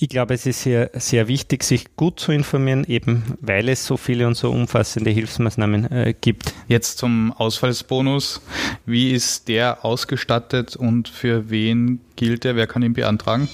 Ich glaube, es ist sehr, sehr wichtig, sich gut zu informieren, eben weil es so viele und so umfassende Hilfsmaßnahmen äh, gibt. Jetzt zum Ausfallsbonus. Wie ist der ausgestattet und für wen gilt er? Wer kann ihn beantragen?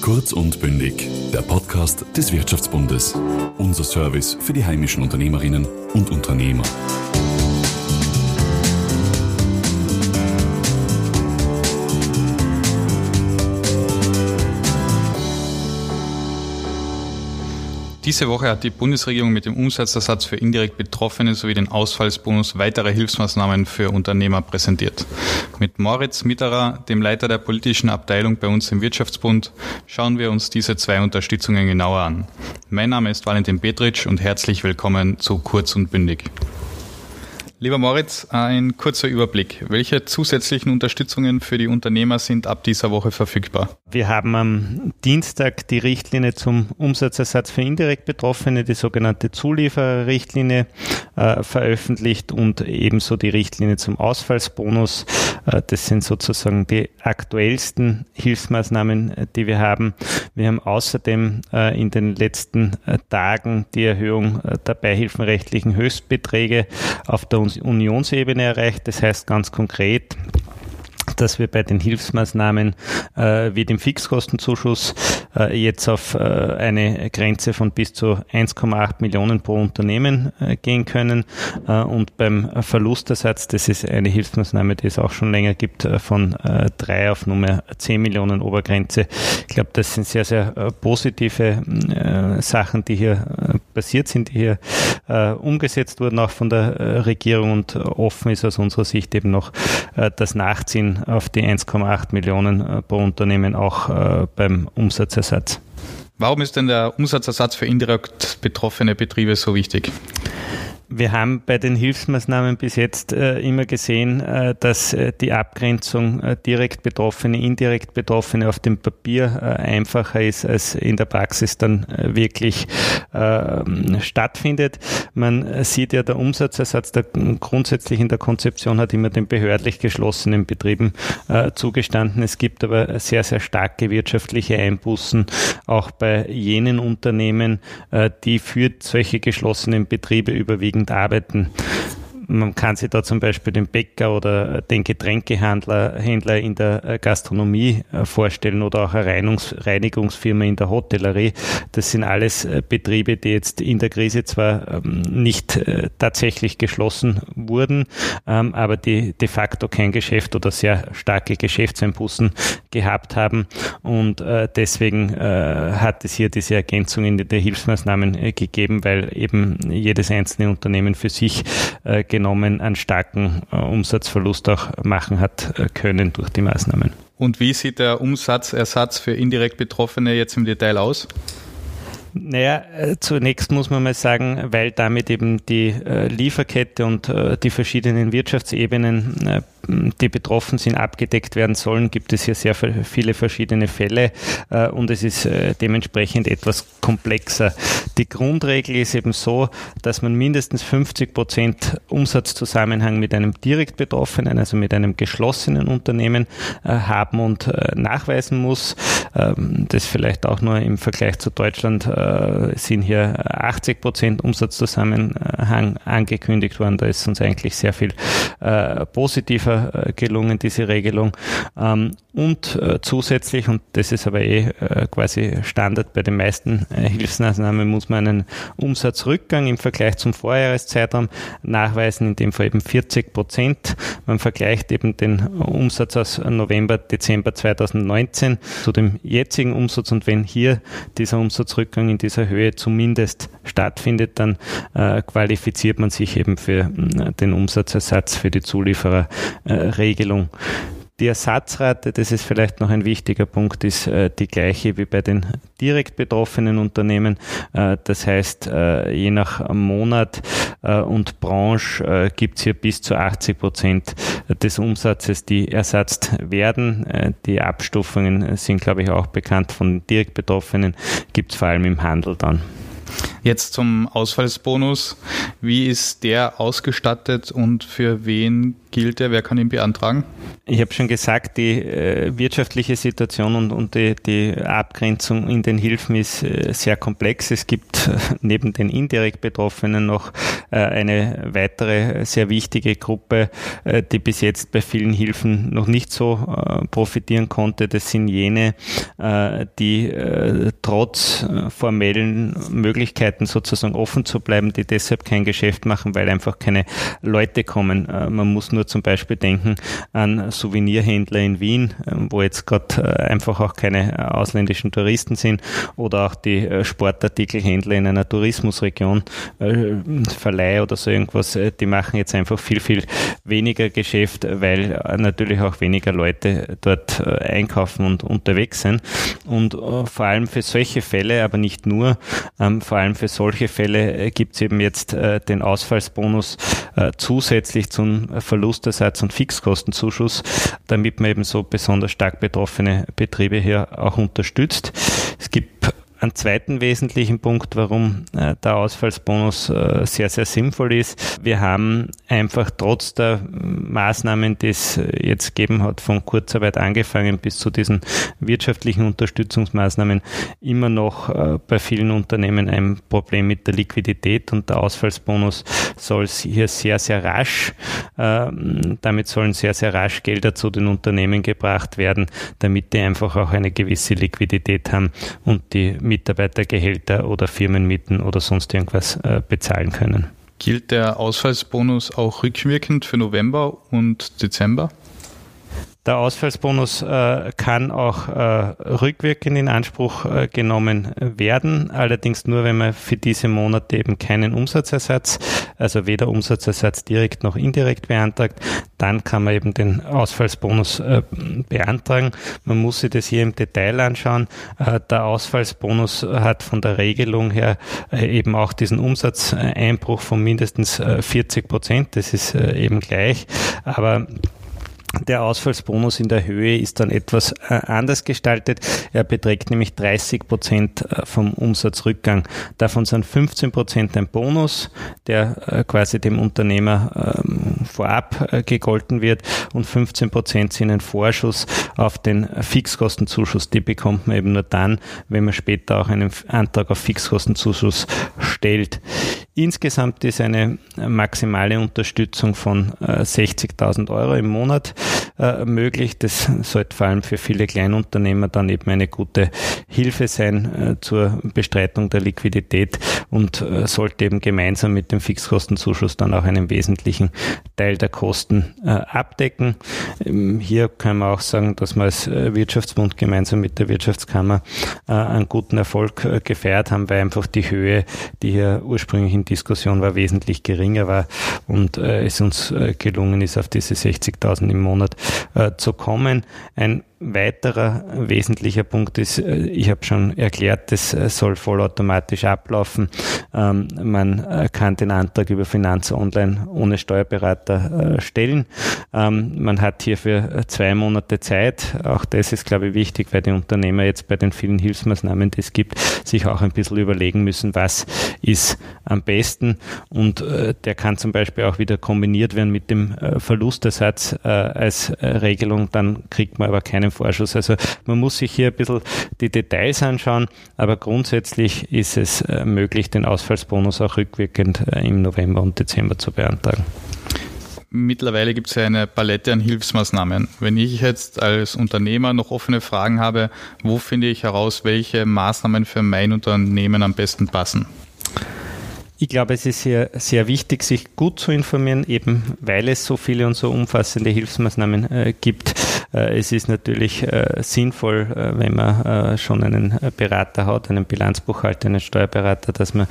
Kurz und bündig. Der Podcast des Wirtschaftsbundes. Unser Service für die heimischen Unternehmerinnen und Unternehmer. Diese Woche hat die Bundesregierung mit dem Umsatzersatz für indirekt Betroffene sowie den Ausfallsbonus weitere Hilfsmaßnahmen für Unternehmer präsentiert. Mit Moritz Mitterer, dem Leiter der politischen Abteilung bei uns im Wirtschaftsbund, schauen wir uns diese zwei Unterstützungen genauer an. Mein Name ist Valentin Petritsch und herzlich willkommen zu Kurz und Bündig. Lieber Moritz, ein kurzer Überblick. Welche zusätzlichen Unterstützungen für die Unternehmer sind ab dieser Woche verfügbar? Wir haben am Dienstag die Richtlinie zum Umsatzersatz für indirekt Betroffene, die sogenannte Zuliefererrichtlinie, äh, veröffentlicht und ebenso die Richtlinie zum Ausfallsbonus. Äh, das sind sozusagen die aktuellsten Hilfsmaßnahmen, äh, die wir haben. Wir haben außerdem in den letzten Tagen die Erhöhung der beihilfenrechtlichen Höchstbeträge auf der Unionsebene erreicht. Das heißt ganz konkret, dass wir bei den Hilfsmaßnahmen äh, wie dem Fixkostenzuschuss äh, jetzt auf äh, eine Grenze von bis zu 1,8 Millionen pro Unternehmen äh, gehen können. Äh, und beim Verlustersatz, das ist eine Hilfsmaßnahme, die es auch schon länger gibt, äh, von 3 auf Nummer 10 Millionen Obergrenze. Ich glaube, das sind sehr, sehr positive Sachen, die hier passiert sind, die hier äh, umgesetzt wurden, auch von der äh, Regierung und offen ist aus unserer Sicht eben noch äh, das Nachziehen auf die 1,8 Millionen äh, pro Unternehmen auch äh, beim Umsatzersatz. Warum ist denn der Umsatzersatz für indirekt betroffene Betriebe so wichtig? Wir haben bei den Hilfsmaßnahmen bis jetzt äh, immer gesehen, äh, dass äh, die Abgrenzung äh, direkt Betroffene, indirekt Betroffene auf dem Papier äh, einfacher ist, als in der Praxis dann äh, wirklich stattfindet. Man sieht ja, der Umsatzersatz der, grundsätzlich in der Konzeption hat immer den behördlich geschlossenen Betrieben zugestanden. Es gibt aber sehr, sehr starke wirtschaftliche Einbußen auch bei jenen Unternehmen, die für solche geschlossenen Betriebe überwiegend arbeiten. Man kann sich da zum Beispiel den Bäcker oder den Getränkehandler Händler in der äh, Gastronomie äh, vorstellen oder auch eine Reinigungsfirma in der Hotellerie. Das sind alles äh, Betriebe, die jetzt in der Krise zwar ähm, nicht tatsächlich geschlossen wurden, ähm, aber die de facto kein Geschäft oder sehr starke Geschäftseinbußen gehabt haben. Und deswegen hat es hier diese Ergänzung in den Hilfsmaßnahmen gegeben, weil eben jedes einzelne Unternehmen für sich genommen einen starken äh, Umsatzverlust auch machen hat äh, können durch die Maßnahmen. Und wie sieht der Umsatzersatz für indirekt Betroffene jetzt im Detail aus? Naja, äh, zunächst muss man mal sagen, weil damit eben die Lieferkette und die verschiedenen Wirtschaftsebenen, die betroffen sind, abgedeckt werden sollen, gibt es hier sehr viele verschiedene Fälle äh, und es ist äh, dementsprechend etwas komplexer. Die Grundregel ist eben so, dass man mindestens 50 Prozent Umsatzzusammenhang mit einem direkt Betroffenen, also mit einem geschlossenen Unternehmen haben und nachweisen muss. Ähm, das vielleicht auch nur im Vergleich zu Deutschland äh, sind hier 80 Prozent Umsatzzusammenhang angekündigt worden. Da ist uns eigentlich sehr viel äh, positiver äh, gelungen, diese Regelung. Ähm, und äh, zusätzlich, und das ist aber eh äh, quasi Standard bei den meisten äh, Hilfsmaßnahmen, muss man einen Umsatzrückgang im Vergleich zum Vorjahreszeitraum nachweisen, in dem Fall eben 40 Prozent. Man vergleicht eben den Umsatz aus November, Dezember 2019 zu dem jetzigen Umsatz und wenn hier dieser Umsatzrückgang in dieser Höhe zumindest stattfindet, dann qualifiziert man sich eben für äh, den Umsatzersatz für die Zuliefererregelung. Äh, die Ersatzrate, das ist vielleicht noch ein wichtiger Punkt, ist äh, die gleiche wie bei den direkt betroffenen Unternehmen. Äh, das heißt, äh, je nach Monat äh, und Branche äh, gibt es hier bis zu 80 Prozent des Umsatzes, die ersetzt werden. Die Abstufungen sind, glaube ich, auch bekannt von direkt Betroffenen, gibt es vor allem im Handel dann. Jetzt zum Ausfallsbonus. Wie ist der ausgestattet und für wen gilt er? Wer kann ihn beantragen? Ich habe schon gesagt, die äh, wirtschaftliche Situation und, und die, die, Abgrenzung in den Hilfen ist äh, sehr komplex. Es gibt äh, neben den indirekt Betroffenen noch äh, eine weitere sehr wichtige Gruppe, äh, die bis jetzt bei vielen Hilfen noch nicht so äh, profitieren konnte. Das sind jene, die trotz formellen Möglichkeiten sozusagen offen zu bleiben, die deshalb kein Geschäft machen, weil einfach keine Leute kommen. man muss nur zum Beispiel denken an Souvenirhändler in Wien, ähm, wo jetzt gerade äh, einfach auch keine äh, ausländischen Touristen sind oder auch die äh, Sportartikelhändler in einer Tourismusregion, Verleih oder so irgendwas, die machen jetzt einfach viel, viel weniger Geschäft, weil natürlich auch weniger Leute dort einkaufen und unterwegs sind. Und vor allem für solche Fälle, aber nicht nur, ähm, vor allem für solche Fälle gibt es eben jetzt den Ausfallsbonus zusätzlich zum Verlustersatz und Fixkostenzuschuss damit man eben so besonders stark betroffene Betriebe hier auch unterstützt. Es gibt einen zweiten wesentlichen Punkt, warum äh, der Ausfallsbonus äh, sehr, sehr sinnvoll ist. Wir haben einfach trotz der Maßnahmen, die es jetzt gegeben hat, von Kurzarbeit angefangen bis zu diesen wirtschaftlichen Unterstützungsmaßnahmen, immer noch äh, bei vielen Unternehmen ein Problem mit der Liquidität und der Ausfallsbonus soll hier sehr, sehr rasch, damit sollen sehr, sehr rasch Gelder zu den Unternehmen gebracht werden, damit die einfach auch eine gewisse Liquidität haben und die Mitarbeitergehälter oder Firmenmieten oder sonst irgendwas äh, bezahlen können. Gilt der Ausfallsbonus auch rückwirkend für November und Dezember? Der Ausfallsbonus äh, kann auch äh, rückwirkend in Anspruch äh, genommen werden, allerdings nur, wenn man für diese Monate eben keinen Umsatzersatz, also weder Umsatzersatz direkt noch indirekt beantragt, dann kann man eben den Ausfallsbonus äh, beantragen. Man muss sich das hier im Detail anschauen. Äh, der Ausfallsbonus hat von der Regelung her äh, eben auch diesen Umsatzeinbruch von mindestens 40 Prozent. Das ist eben gleich, aber der Ausfallsbonus in der Höhe ist dann etwas äh, anders gestaltet. Er beträgt nämlich 30 Prozent äh, vom Umsatzrückgang. Davon sind 15 Prozent ein Bonus, der äh, quasi dem Unternehmer ähm, vorab gegolten wird und 15 Prozent sind ein Vorschuss auf den Fixkostenzuschuss. Die bekommt man eben nur dann, wenn man später auch einen Antrag auf Fixkostenzuschuss stellt. Insgesamt ist eine maximale Unterstützung von 60.000 Euro im Monat äh, möglich. Das sollte vor allem für viele Kleinunternehmer dann eben eine gute Hilfe sein äh, zur Bestreitung der Liquidität und äh, sollte eben gemeinsam mit dem Fixkostenzuschuss dann auch einen wesentlichen Teil der Kosten äh, abdecken. Ähm, hier kann man auch sagen, dass wir als äh, Wirtschaftsbund gemeinsam mit der Wirtschaftskammer äh, einen guten Erfolg gefeiert haben, weil einfach die Höhe, die hier ursprünglich in Diskussion war, wesentlich geringer war und es uns gelungen ist, auf diese 60.000 im Monat zu kommen. Ein weiterer wesentlicher Punkt ist, äh, ich habe schon erklärt, das äh, soll vollautomatisch ablaufen. Ähm, man äh, kann den Antrag über Finanz Online ohne Steuerberater stellen. Ähm, man hat hier für zwei Monate Zeit. Auch das ist, glaube ich, wichtig, weil die Unternehmer jetzt bei den vielen Hilfsmaßnahmen, die es gibt, sich auch ein bisschen überlegen müssen, was ist am besten. Und der kann zum Beispiel auch wieder kombiniert werden mit dem Verlustersatz als Regelung. Dann kriegt man aber keinen Vorschuss. Also man muss sich hier ein bisschen die Details anschauen, aber grundsätzlich ist es äh, möglich, den Ausfallsbonus auch rückwirkend äh, im November und Dezember zu beantragen. Mittlerweile gibt es ja eine Palette an Hilfsmaßnahmen. Wenn ich jetzt als Unternehmer noch offene Fragen habe, wo finde ich heraus, welche Maßnahmen für mein Unternehmen am besten passen? Ich glaube, es ist hier sehr wichtig, sich gut zu informieren, eben weil es so viele und so umfassende Hilfsmaßnahmen äh, gibt. Äh, es ist natürlich äh, sinnvoll, äh, wenn man schon einen Berater hat, einen Bilanzbuchhalter, einen Steuerberater, dass man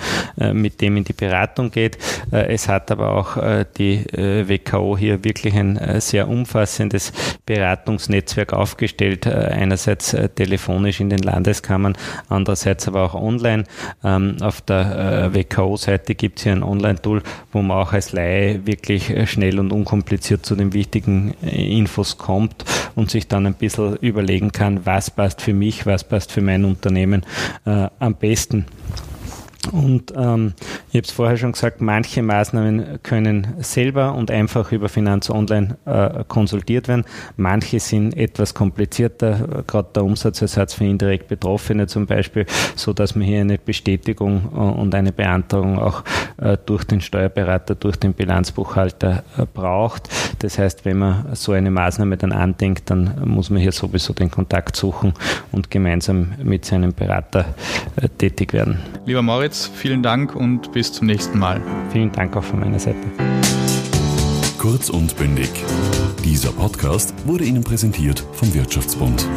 mit dem in die Beratung geht. Es hat aber auch die WKO hier wirklich ein sehr umfassendes Beratungsnetzwerk aufgestellt. Einerseits telefonisch in den Landeskammern, andererseits aber auch online. Ähm, auf der WKO-Seite gibt es hier ein Online-Tool, wo man auch als Laie wirklich schnell und unkompliziert zu den wichtigen Infos kommt und sich dann ein bisschen überlegen kann, was passt für mich, was passt für mein Unternehmen äh, am besten. Und ähm, ich habe es vorher schon gesagt, manche Maßnahmen können selber und einfach über Finanz Online äh, konsultiert werden. Manche sind etwas komplizierter, gerade der Umsatzersatz für indirekt Betroffene zum Beispiel, so dass man hier eine Bestätigung äh, und eine Beantragung auch äh, durch den Steuerberater, durch den Bilanzbuchhalter äh, braucht. Das heißt, wenn man so eine Maßnahme dann andenkt, dann muss man hier sowieso den Kontakt suchen und gemeinsam mit seinem Berater äh, tätig werden. Lieber Moritz, vielen Dank und bis zum nächsten Mal. Vielen Dank auch von meiner Seite. Kurz und bündig. Dieser Podcast wurde Ihnen präsentiert vom Wirtschaftsbund.